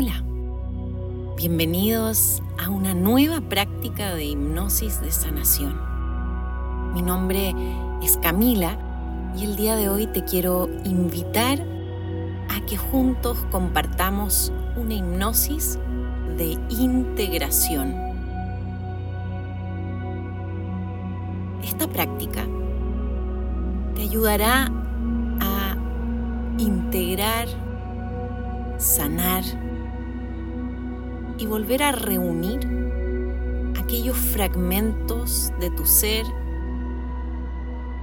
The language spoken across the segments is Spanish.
Hola, bienvenidos a una nueva práctica de hipnosis de sanación. Mi nombre es Camila y el día de hoy te quiero invitar a que juntos compartamos una hipnosis de integración. Esta práctica te ayudará a integrar, sanar y volver a reunir aquellos fragmentos de tu ser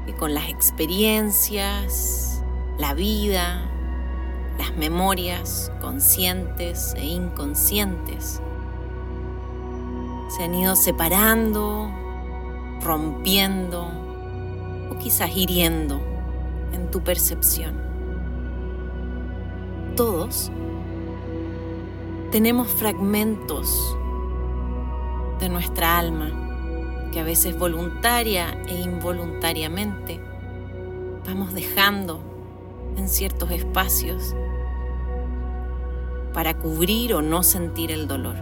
que con las experiencias, la vida, las memorias conscientes e inconscientes se han ido separando, rompiendo o quizás hiriendo en tu percepción. Todos tenemos fragmentos de nuestra alma que a veces voluntaria e involuntariamente vamos dejando en ciertos espacios para cubrir o no sentir el dolor.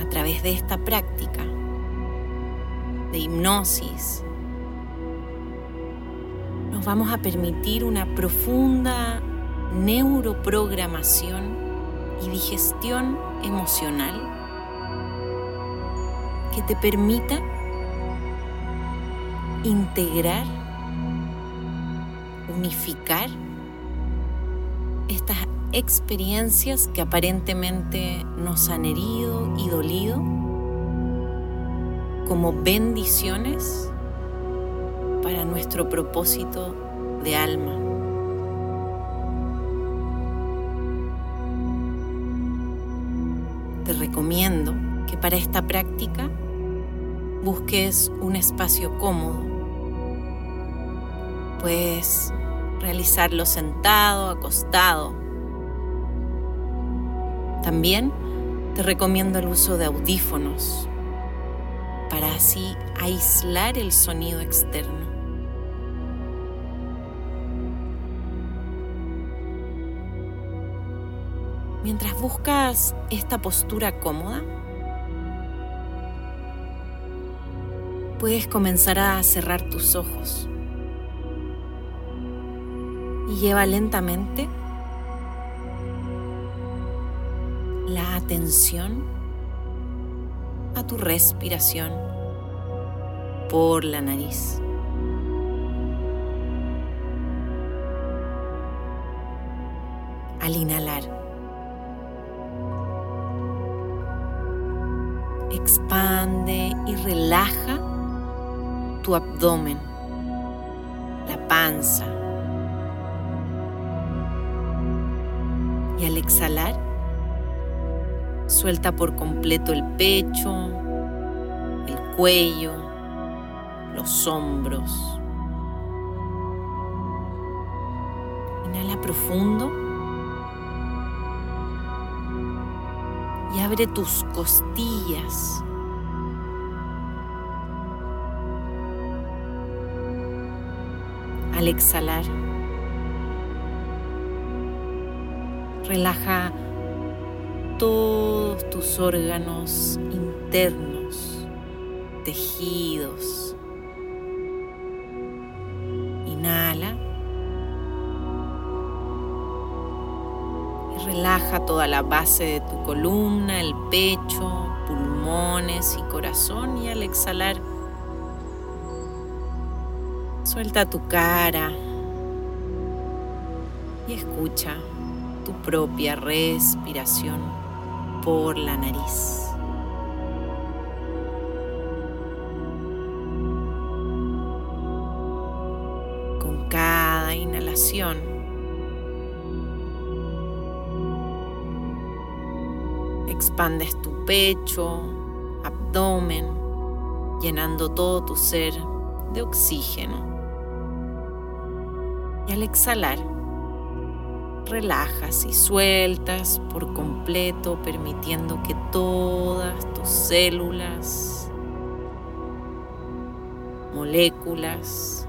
A través de esta práctica de hipnosis, nos vamos a permitir una profunda neuroprogramación y digestión emocional que te permita integrar, unificar estas experiencias que aparentemente nos han herido y dolido como bendiciones para nuestro propósito de alma. Para esta práctica busques un espacio cómodo. Puedes realizarlo sentado, acostado. También te recomiendo el uso de audífonos para así aislar el sonido externo. Mientras buscas esta postura cómoda, puedes comenzar a cerrar tus ojos y lleva lentamente la atención a tu respiración por la nariz. Al inhalar, expande y relaja tu abdomen, la panza. Y al exhalar, Suelta por completo el pecho, el cuello, los hombros. Inhala profundo y abre tus costillas. Al exhalar, relaja todos tus órganos internos, tejidos. Inhala. Y relaja toda la base de tu columna, el pecho, pulmones y corazón. Y al exhalar, suelta tu cara y escucha tu propia respiración por la nariz. Con cada inhalación, expandes tu pecho, abdomen, llenando todo tu ser de oxígeno y al exhalar, relajas y sueltas por completo, permitiendo que todas tus células, moléculas,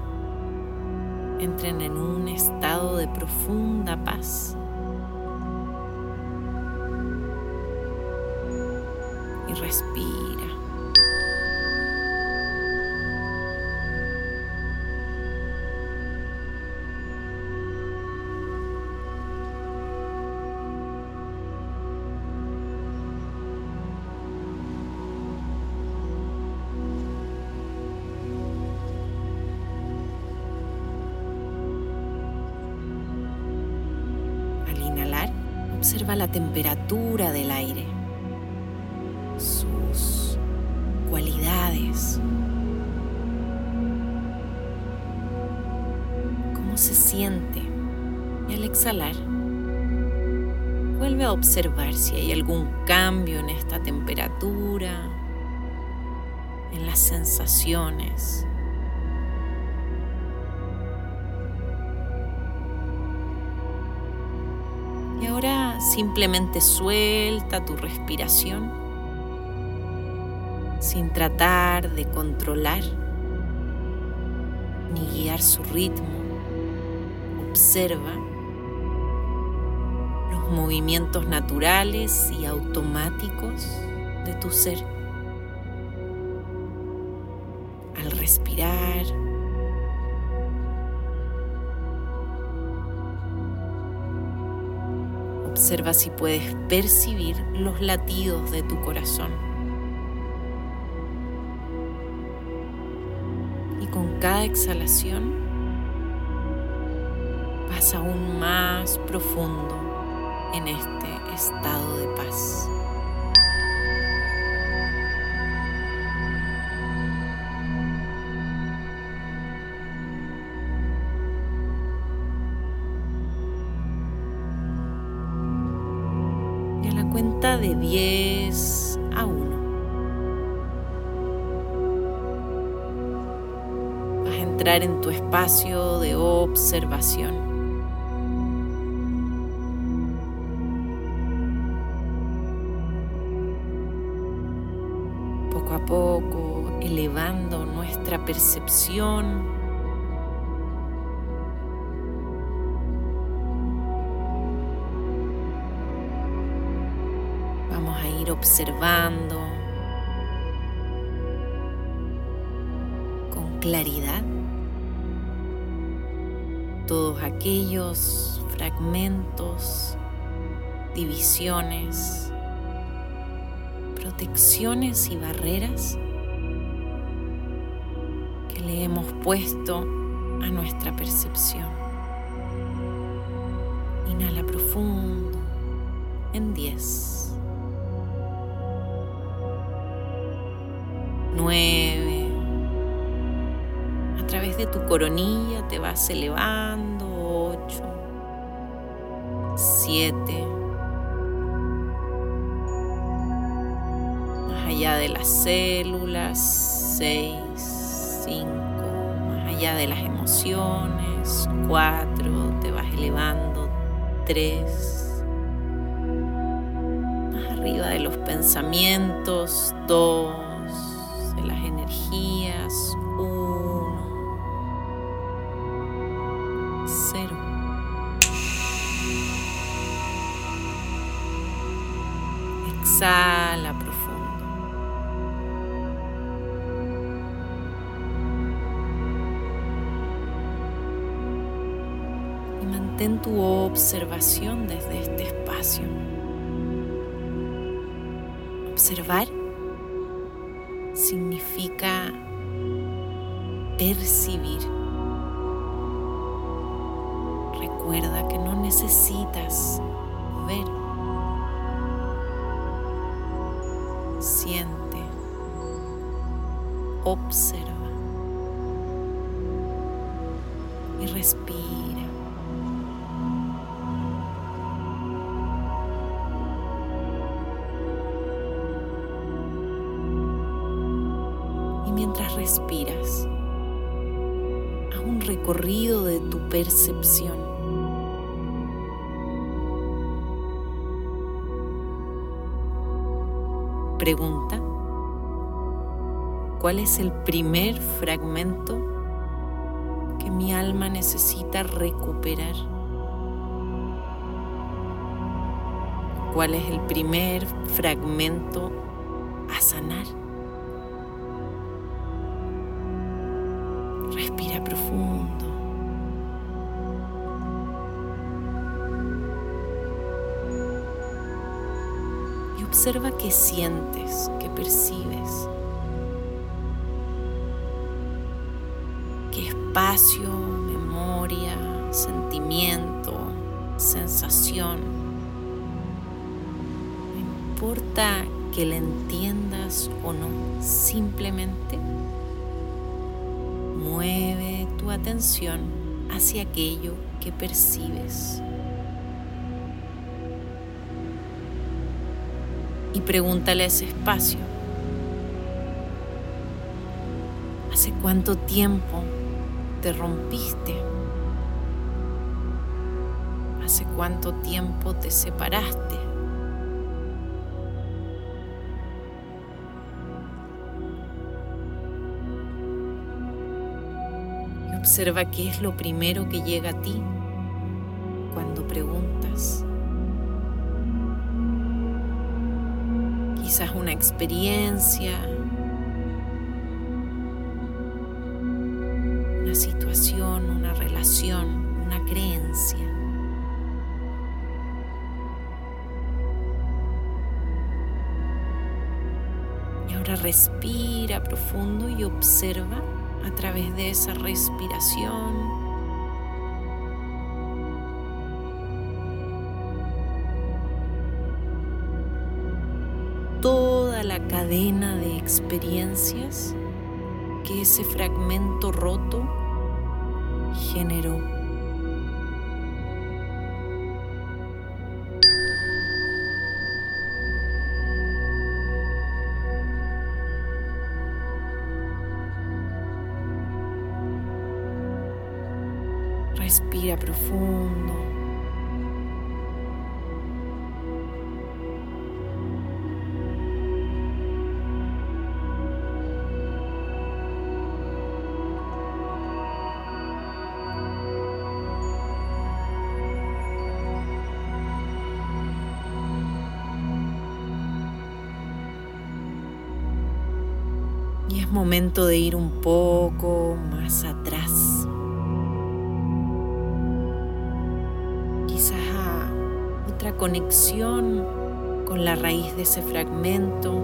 entren en un estado de profunda paz. Y respira Observa la temperatura del aire, sus cualidades, cómo se siente. Y al exhalar, vuelve a observar si hay algún cambio en esta temperatura, en las sensaciones. Simplemente suelta tu respiración sin tratar de controlar ni guiar su ritmo. Observa los movimientos naturales y automáticos de tu ser. Al respirar, Observa si puedes percibir los latidos de tu corazón. Y con cada exhalación vas aún más profundo en este estado de paz. De 10 a 1. Vas a entrar en tu espacio de observación. Poco a poco, elevando nuestra percepción observando con claridad todos aquellos fragmentos, divisiones, protecciones y barreras que le hemos puesto a nuestra percepción. Coronilla te vas elevando. 8. 7. Más allá de las células. 6. 5. Más allá de las emociones. 4. Te vas elevando. 3. Más arriba de los pensamientos. 2 Cero. Exhala profundo. Y mantén tu observación desde este espacio. Observar significa percibir. Recuerda que no necesitas ver. Siente. Observa. Y respira. mientras respiras. a un recorrido de tu percepción. Pregunta, ¿cuál es el primer fragmento que mi alma necesita recuperar? ¿Cuál es el primer fragmento a sanar. Observa qué sientes, qué percibes. Qué espacio, memoria, sentimiento, sensación. No importa que la entiendas o no, simplemente mueve tu atención hacia aquello que percibes. Y pregúntale a ese espacio, ¿hace cuánto tiempo te rompiste? ¿Hace cuánto tiempo te separaste? Y observa qué es lo primero que llega a ti experiencia, una situación, una relación, una creencia. Y ahora respira profundo y observa a través de esa respiración. Cadena de experiencias que ese fragmento roto generó. Respira profundo. De ir un poco más atrás. Quizás a otra conexión con la raíz de ese fragmento.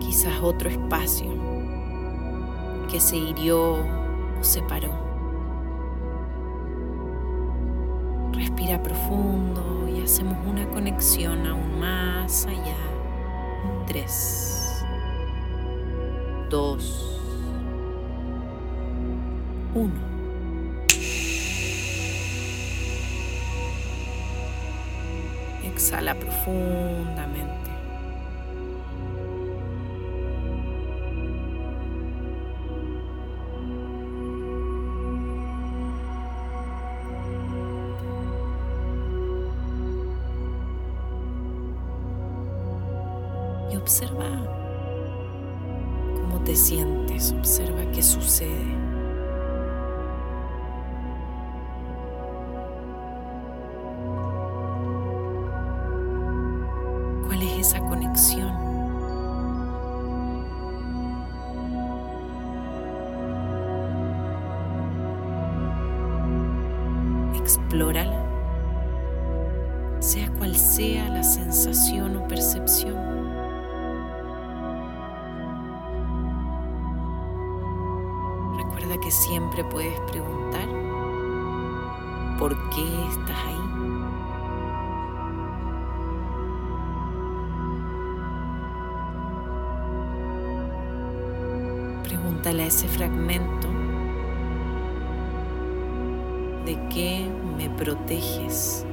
Quizás otro espacio que se hirió o separó. Profundo y hacemos una conexión aún más allá. Tres, dos, uno. Exhala profundamente. Observa cómo te sientes, observa qué sucede. ¿Cuál es esa conexión? Explórala, sea cual sea la sensación o percepción. Que siempre puedes preguntar por qué estás ahí. Pregúntale a ese fragmento de qué me proteges.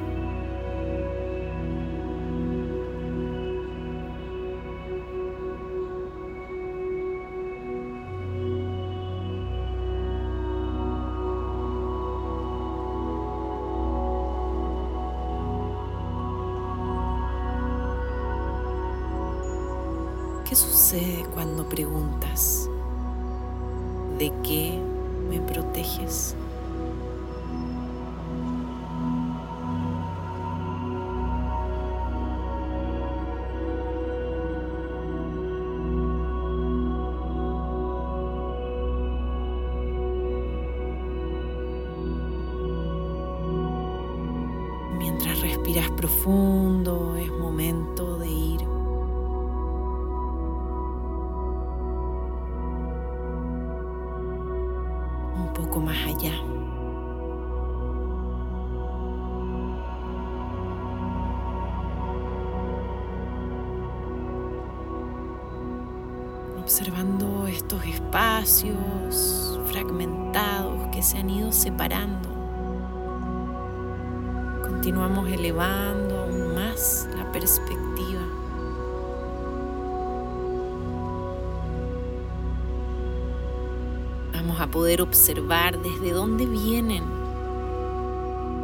Respiras profundo, es momento de ir un poco más allá. Observando estos espacios fragmentados que se han ido separando continuamos elevando aún más la perspectiva. Vamos a poder observar desde dónde vienen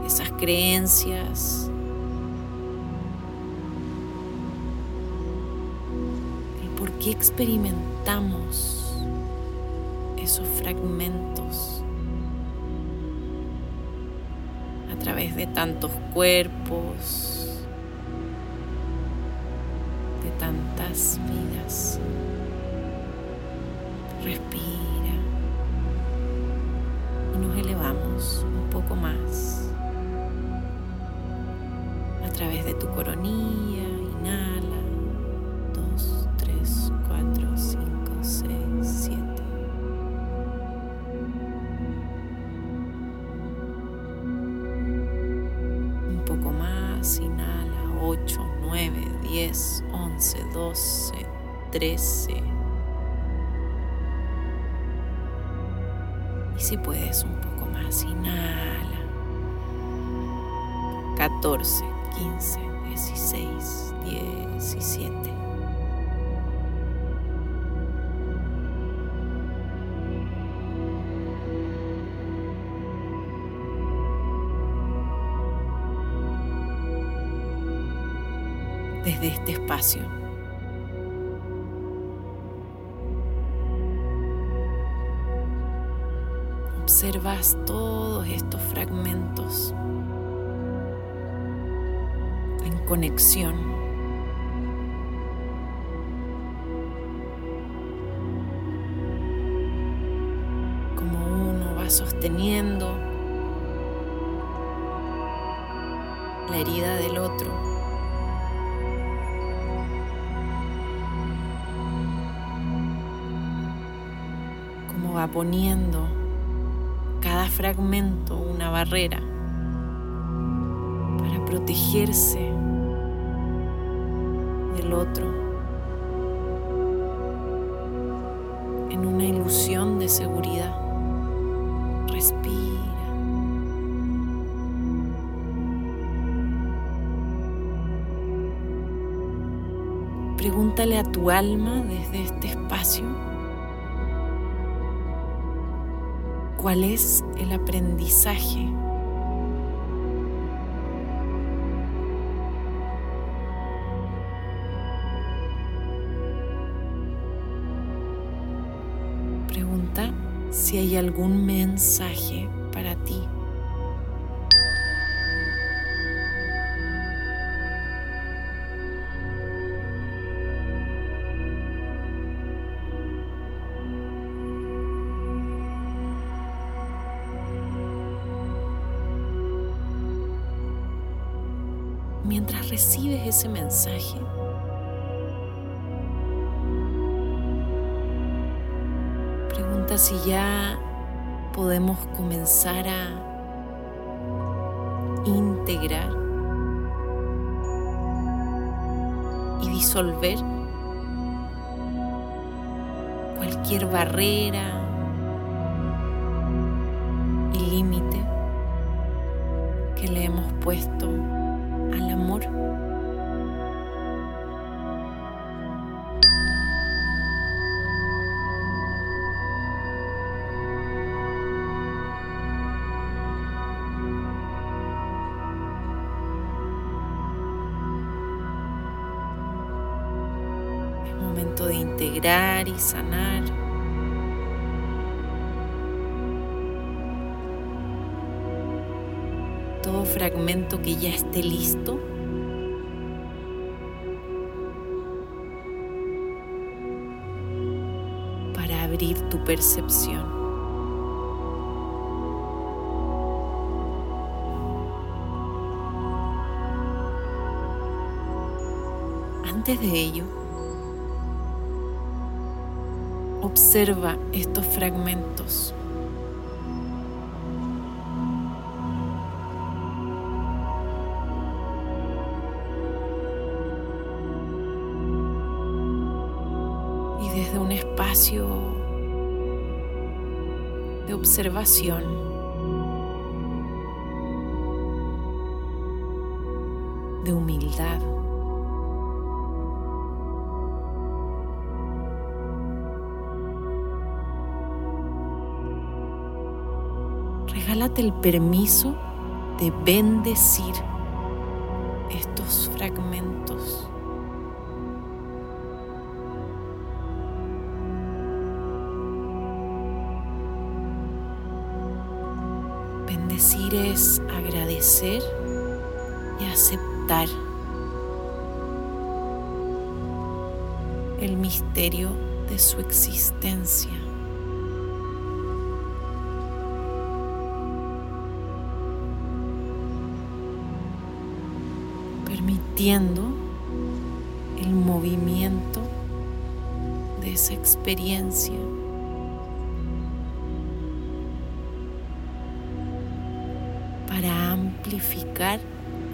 esas creencias, por qué experimentamos esos fragmentos. Través de tantos cuerpos, de tantas vidas. Respira y nos elevamos un poco más a través de tu coronilla. Inhala. 13. Y si puedes, un poco más, inhala. 14, 15, 16, 17. desde este espacio. Observas todos estos fragmentos en conexión. Como uno va sosteniendo la herida del otro. va poniendo fragmento una barrera para protegerse del otro en una ilusión de seguridad. Respira. Pregúntale a tu alma desde este espacio cuál es el aprendizaje. Pregunta si hay algún mensaje para ti. Ese mensaje, pregunta si ya podemos comenzar a integrar y disolver cualquier barrera y límite que le hemos puesto al amor momento de integrar y sanar. Todo fragmento que ya esté listo percepción. Antes de ello, observa estos fragmentos. Y desde un espacio de observación, de humildad, regálate el permiso de bendecir estos fragmentos. Es agradecer y aceptar el misterio de su existencia. permitiendo el movimiento de esa experiencia. Para amplificar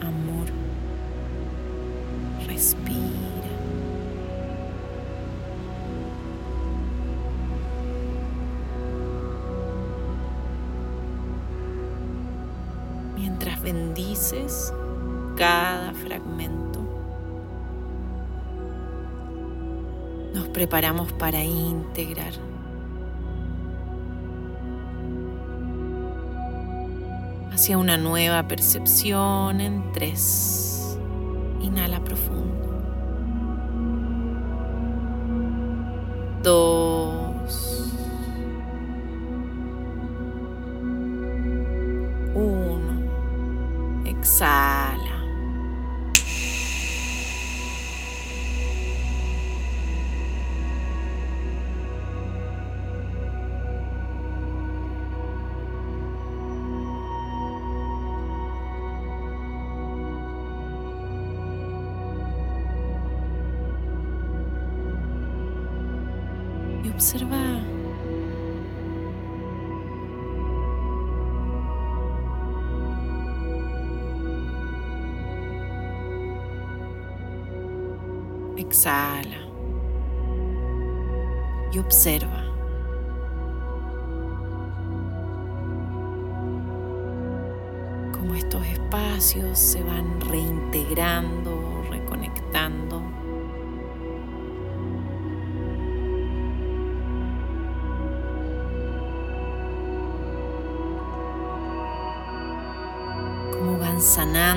amor. Respira. Mientras bendices, cada fragmento. Nos preparamos para integrar. Hacia una nueva percepción en tres. Observa Exhala y observa. cómo estos espacios se van reintegrando, reconectando.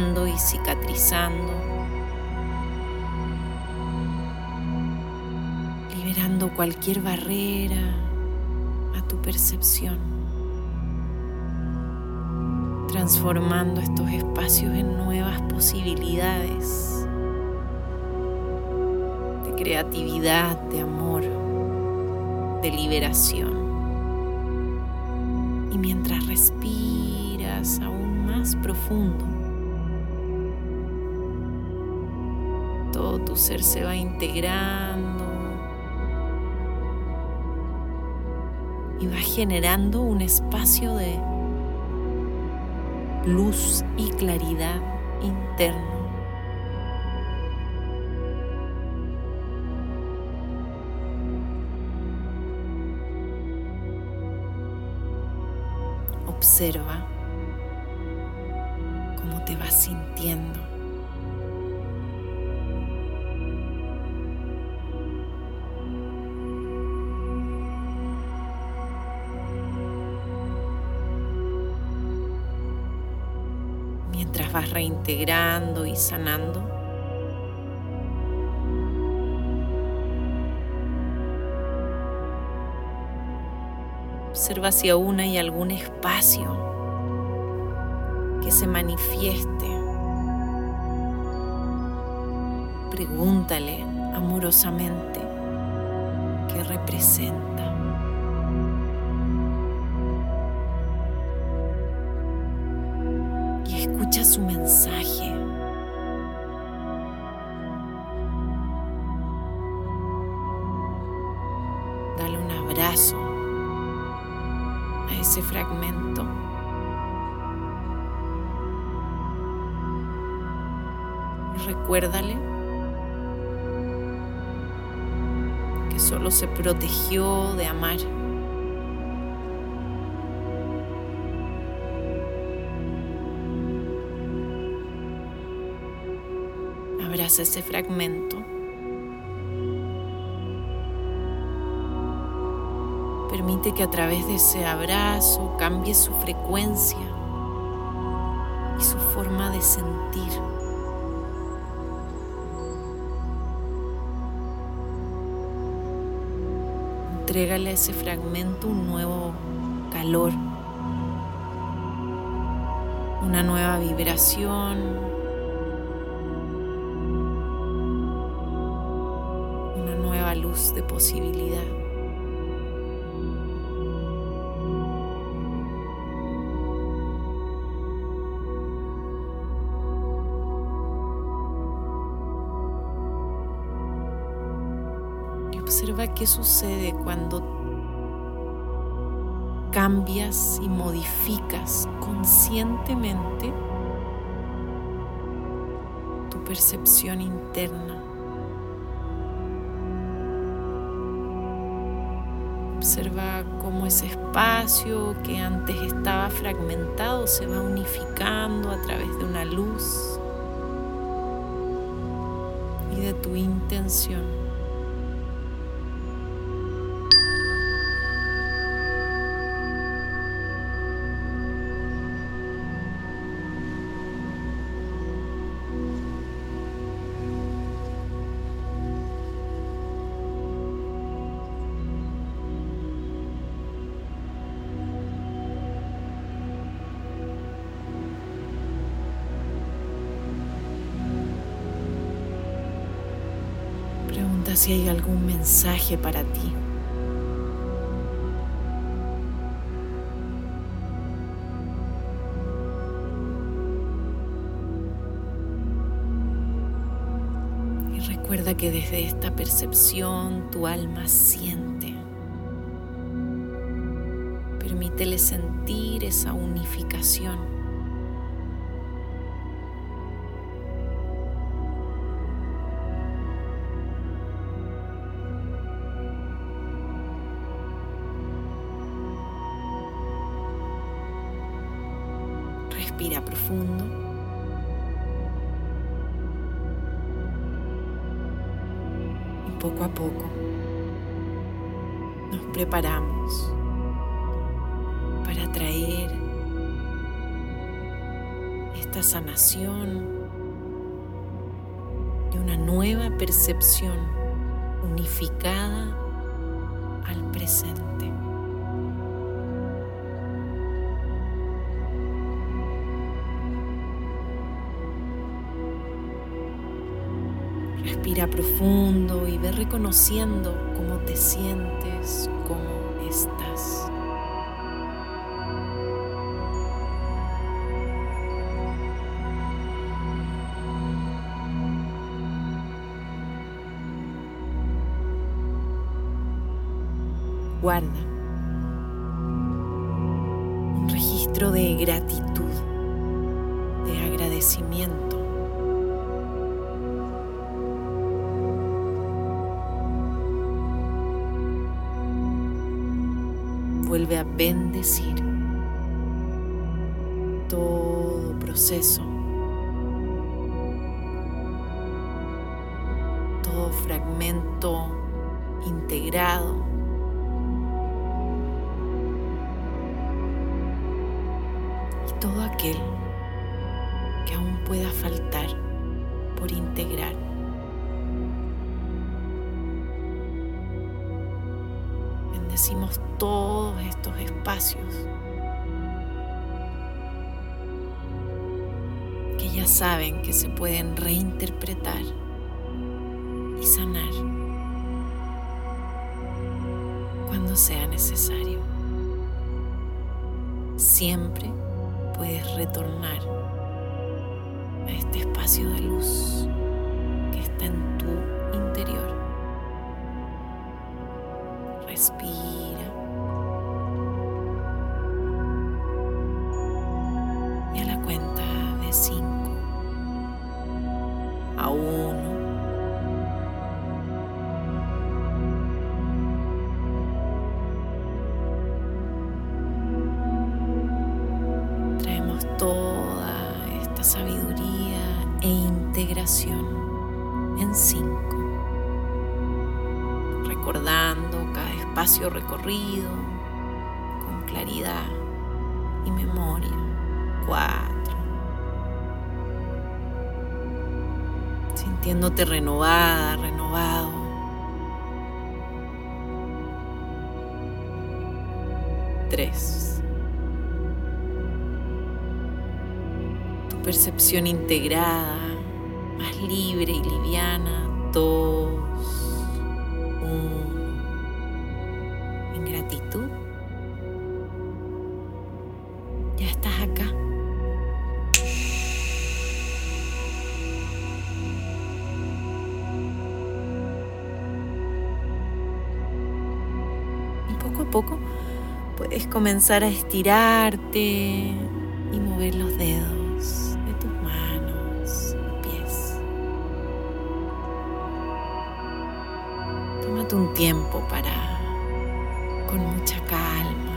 Y cicatrizando, liberando cualquier barrera a tu percepción, transformando estos espacios en nuevas posibilidades de creatividad, de amor, de liberación. Y mientras respiras aún más profundo, tu ser se va integrando y va generando un espacio de luz y claridad interno. Observa cómo te vas sintiendo. Vas reintegrando y sanando. Observa si aún hay algún espacio que se manifieste. Pregúntale amorosamente qué representa. Recuérdale que solo se protegió de amar. Abraza ese fragmento. Permite que a través de ese abrazo cambie su frecuencia y su forma de sentir. Entrégale a ese fragmento un nuevo calor, una nueva vibración, una nueva luz de posibilidad. Observa qué sucede cuando cambias y modificas conscientemente tu percepción interna. Observa cómo ese espacio que antes estaba fragmentado se va unificando a través de una luz y de tu intención. Si hay algún mensaje para ti. Y recuerda que desde esta percepción tu alma siente. Permítele sentir esa unificación. Poco a poco nos preparamos para traer esta sanación y una nueva percepción unificada al presente. Respira profundo ve reconociendo cómo te sientes, cómo estás. Guarda un registro de gratitud, vuelve a bendecir todo proceso, todo fragmento integrado. Y todo aquel que aún pueda faltar por integrar. Bendecimos todos estos espacios saben que se pueden reinterpretar y sanar cuando sea necesario. Siempre puedes retornar a este espacio de luz que está en tu interior. Respira. Cinco, recordando cada espacio recorrido con claridad y memoria. Cuatro. Sintiéndote renovada, renovado. Tres. Tu percepción integrada, libre y liviana. Dos. Uno. En gratitud. Ya estás acá. Y poco a poco puedes comenzar a estirarte y mover los dedos tiempo para, con mucha calma,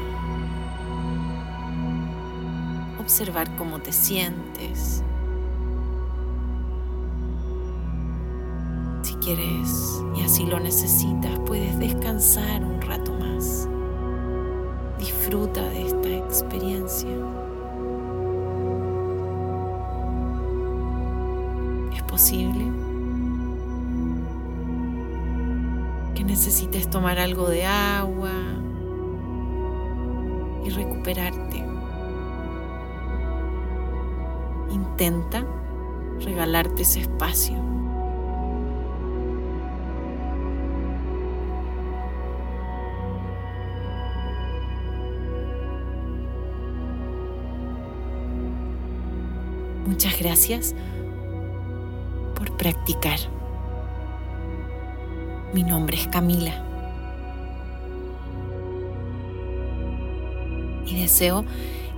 observar cómo te sientes. Si quieres y así lo necesitas, puedes descansar un rato más. Disfruta de esta experiencia. Es posible necesites tomar algo de agua y recuperarte. Intenta regalarte ese espacio. Muchas gracias por practicar. Mi nombre es Camila. Y deseo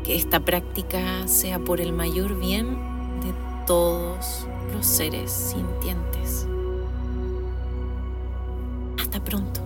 que esta práctica sea por el mayor bien de todos los seres sintientes. Hasta pronto.